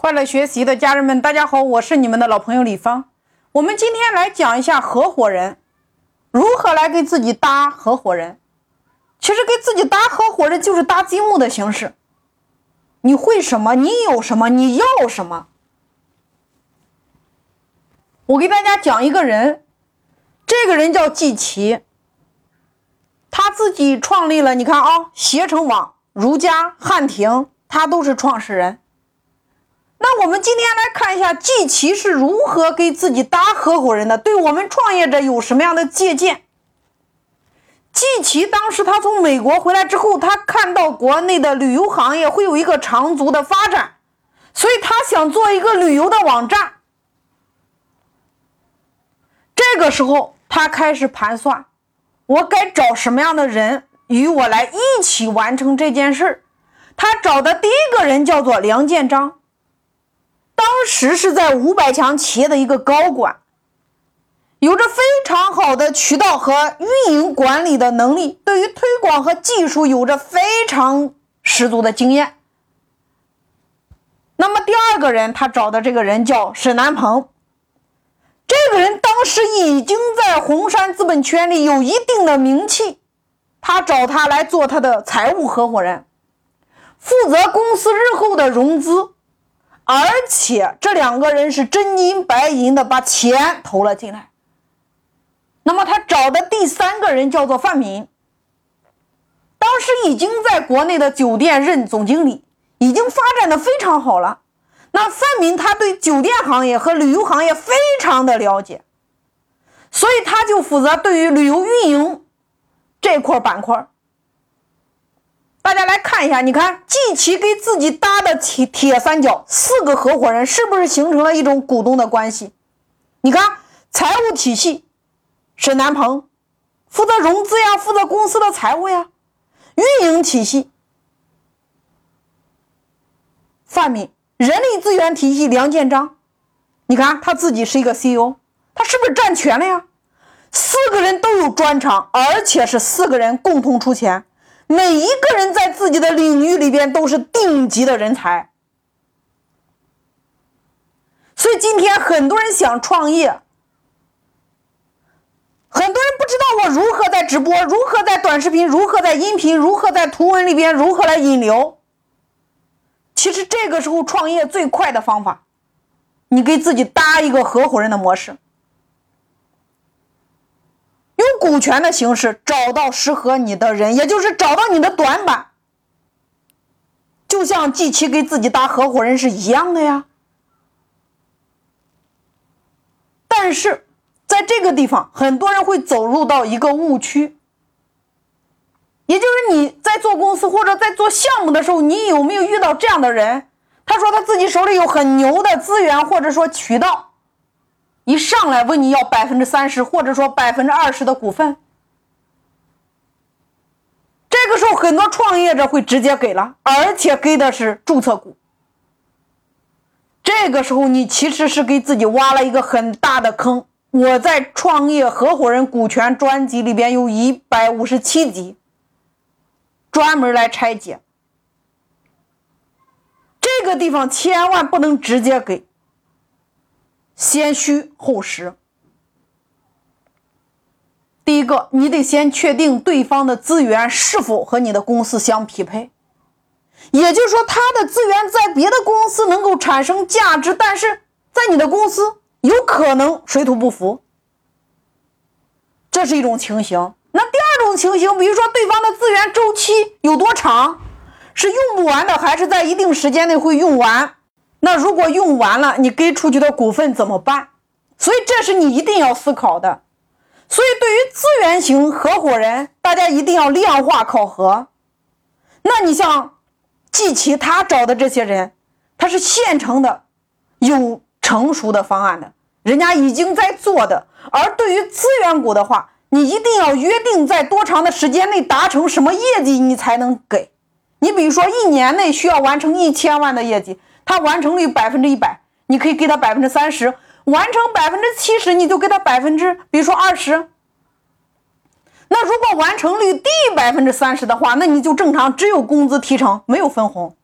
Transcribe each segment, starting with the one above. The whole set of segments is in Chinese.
快乐学习的家人们，大家好，我是你们的老朋友李芳。我们今天来讲一下合伙人如何来给自己搭合伙人。其实给自己搭合伙人就是搭积木的形式。你会什么？你有什么？你要什么？我给大家讲一个人，这个人叫季琦，他自己创立了。你看啊，携程网、如家、汉庭，他都是创始人。那我们今天来看一下季琦是如何给自己搭合伙人的，对我们创业者有什么样的借鉴？季琦当时他从美国回来之后，他看到国内的旅游行业会有一个长足的发展，所以他想做一个旅游的网站。这个时候，他开始盘算，我该找什么样的人与我来一起完成这件事儿。他找的第一个人叫做梁建章。当时是在五百强企业的一个高管，有着非常好的渠道和运营管理的能力，对于推广和技术有着非常十足的经验。那么第二个人，他找的这个人叫沈南鹏，这个人当时已经在红杉资本圈里有一定的名气，他找他来做他的财务合伙人，负责公司日后的融资。而且这两个人是真金白银的把钱投了进来。那么他找的第三个人叫做范敏，当时已经在国内的酒店任总经理，已经发展的非常好了。那范明他对酒店行业和旅游行业非常的了解，所以他就负责对于旅游运营这块板块。看一下，你看季琦给自己搭的铁铁三角，四个合伙人是不是形成了一种股东的关系？你看财务体系，沈南鹏负责融资呀，负责公司的财务呀；运营体系，范敏；人力资源体系，梁建章。你看他自己是一个 CEO，他是不是占全了呀？四个人都有专长，而且是四个人共同出钱。每一个人在自己的领域里边都是顶级的人才，所以今天很多人想创业，很多人不知道我如何在直播，如何在短视频，如何在音频，如何在图文里边如何来引流。其实这个时候创业最快的方法，你给自己搭一个合伙人的模式。股权的形式找到适合你的人，也就是找到你的短板，就像季琦给自己搭合伙人是一样的呀。但是在这个地方，很多人会走入到一个误区，也就是你在做公司或者在做项目的时候，你有没有遇到这样的人？他说他自己手里有很牛的资源，或者说渠道。一上来问你要百分之三十，或者说百分之二十的股份，这个时候很多创业者会直接给了，而且给的是注册股。这个时候你其实是给自己挖了一个很大的坑。我在创业合伙人股权专辑里边有一百五十七集，专门来拆解。这个地方千万不能直接给。先虚后实。第一个，你得先确定对方的资源是否和你的公司相匹配，也就是说，他的资源在别的公司能够产生价值，但是在你的公司有可能水土不服，这是一种情形。那第二种情形，比如说对方的资源周期有多长，是用不完的，还是在一定时间内会用完？那如果用完了，你给出去的股份怎么办？所以这是你一定要思考的。所以对于资源型合伙人，大家一定要量化考核。那你像季琦他找的这些人，他是现成的，有成熟的方案的，人家已经在做的。而对于资源股的话，你一定要约定在多长的时间内达成什么业绩，你才能给。你比如说一年内需要完成一千万的业绩。他完成率百分之一百，你可以给他百分之三十；完成百分之七十，你就给他百分之，比如说二十。那如果完成率低于百分之三十的话，那你就正常只有工资提成，没有分红。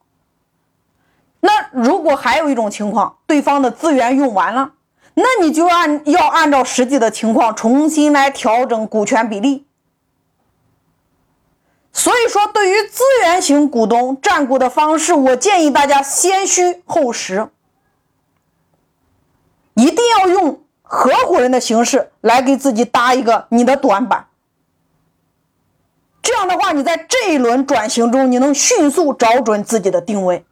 那如果还有一种情况，对方的资源用完了，那你就按要按照实际的情况重新来调整股权比例。所以说，对于资源型股东占股的方式，我建议大家先虚后实，一定要用合伙人的形式来给自己搭一个你的短板。这样的话，你在这一轮转型中，你能迅速找准自己的定位。